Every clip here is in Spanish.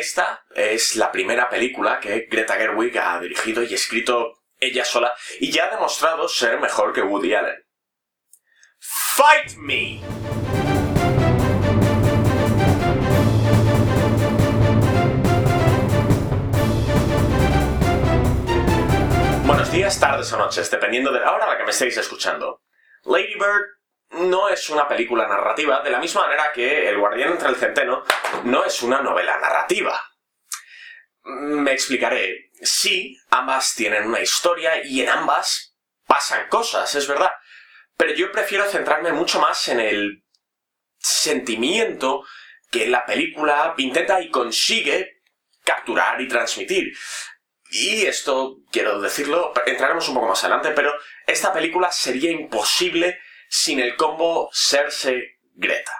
Esta es la primera película que Greta Gerwig ha dirigido y escrito ella sola y ya ha demostrado ser mejor que Woody Allen. Fight me! Buenos días, tardes o noches, dependiendo de la hora a la que me estéis escuchando. Lady Bird no es una película narrativa, de la misma manera que El guardián entre el centeno no es una novela narrativa. Me explicaré. Sí, ambas tienen una historia y en ambas pasan cosas, es verdad. Pero yo prefiero centrarme mucho más en el sentimiento que la película intenta y consigue capturar y transmitir. Y esto, quiero decirlo, entraremos un poco más adelante, pero esta película sería imposible sin el combo Cersei-Greta.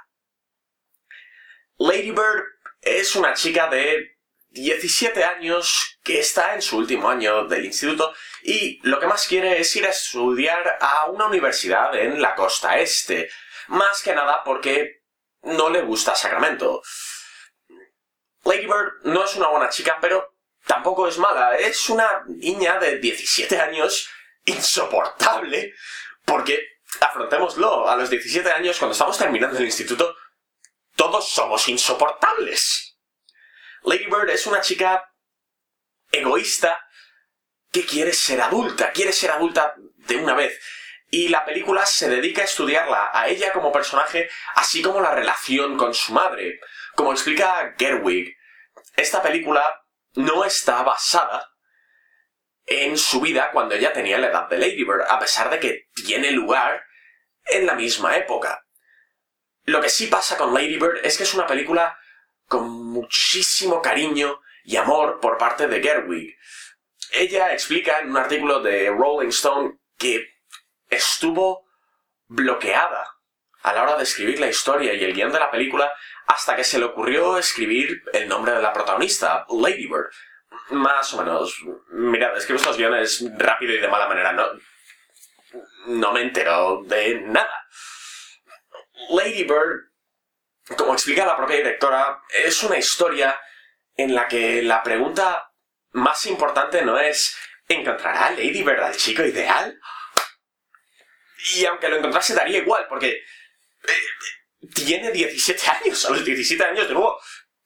Lady Bird es una chica de 17 años que está en su último año del instituto y lo que más quiere es ir a estudiar a una universidad en la costa este. Más que nada porque no le gusta Sacramento. Lady Bird no es una buena chica, pero tampoco es mala. Es una niña de 17 años insoportable. Porque, afrontémoslo, a los 17 años, cuando estamos terminando el instituto, todos somos insoportables. Lady Bird es una chica egoísta que quiere ser adulta, quiere ser adulta de una vez. Y la película se dedica a estudiarla, a ella como personaje, así como la relación con su madre. Como explica Gerwig, esta película no está basada en su vida cuando ella tenía la edad de Lady Bird, a pesar de que tiene lugar en la misma época. Lo que sí pasa con Lady Bird es que es una película con muchísimo cariño y amor por parte de Gerwig. Ella explica en un artículo de Rolling Stone que estuvo bloqueada a la hora de escribir la historia y el guion de la película hasta que se le ocurrió escribir el nombre de la protagonista, Lady Bird. Más o menos. Mirad, escribo estos guiones rápido y de mala manera. No, no me entero de nada. Lady Bird, como explica la propia directora, es una historia en la que la pregunta más importante no es ¿encontrará Lady Bird al chico ideal? Y aunque lo encontrase daría igual, porque eh, tiene 17 años. A los 17 años, de nuevo,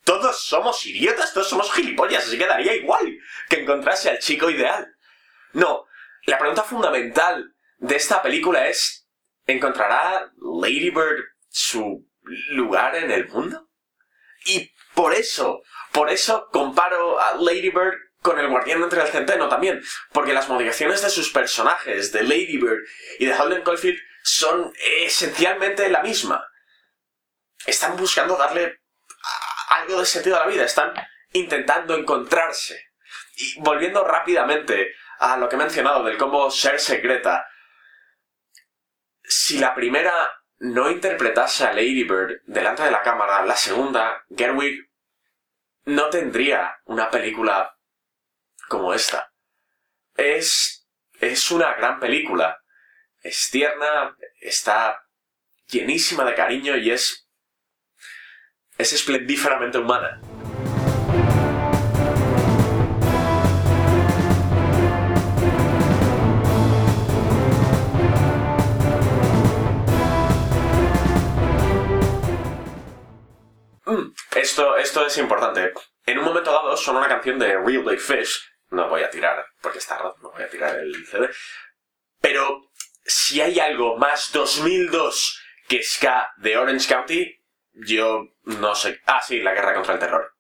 todos somos idiotas, todos somos gilipollas, así que daría igual que encontrase al chico ideal. No, la pregunta fundamental de esta película es, ¿encontrará Lady Bird su lugar en el mundo? Y por eso, por eso comparo a Lady Bird con el guardián entre el centeno también, porque las motivaciones de sus personajes, de Lady Bird y de Holden Caulfield, son esencialmente la misma. Están buscando darle algo de sentido a la vida, están intentando encontrarse. Y volviendo rápidamente a lo que he mencionado del combo ser secreta, si la primera no interpretase a Lady Bird delante de la cámara, la segunda, Gerwig, no tendría una película como esta. Es, es una gran película. Es tierna, está llenísima de cariño y es, es esplendíferamente humana. Esto, esto es importante. En un momento dado son una canción de Real Big Fish. No voy a tirar, porque está roto, no voy a tirar el CD. Pero si hay algo más 2002 que Ska de Orange County, yo no sé. Ah, sí, la guerra contra el terror.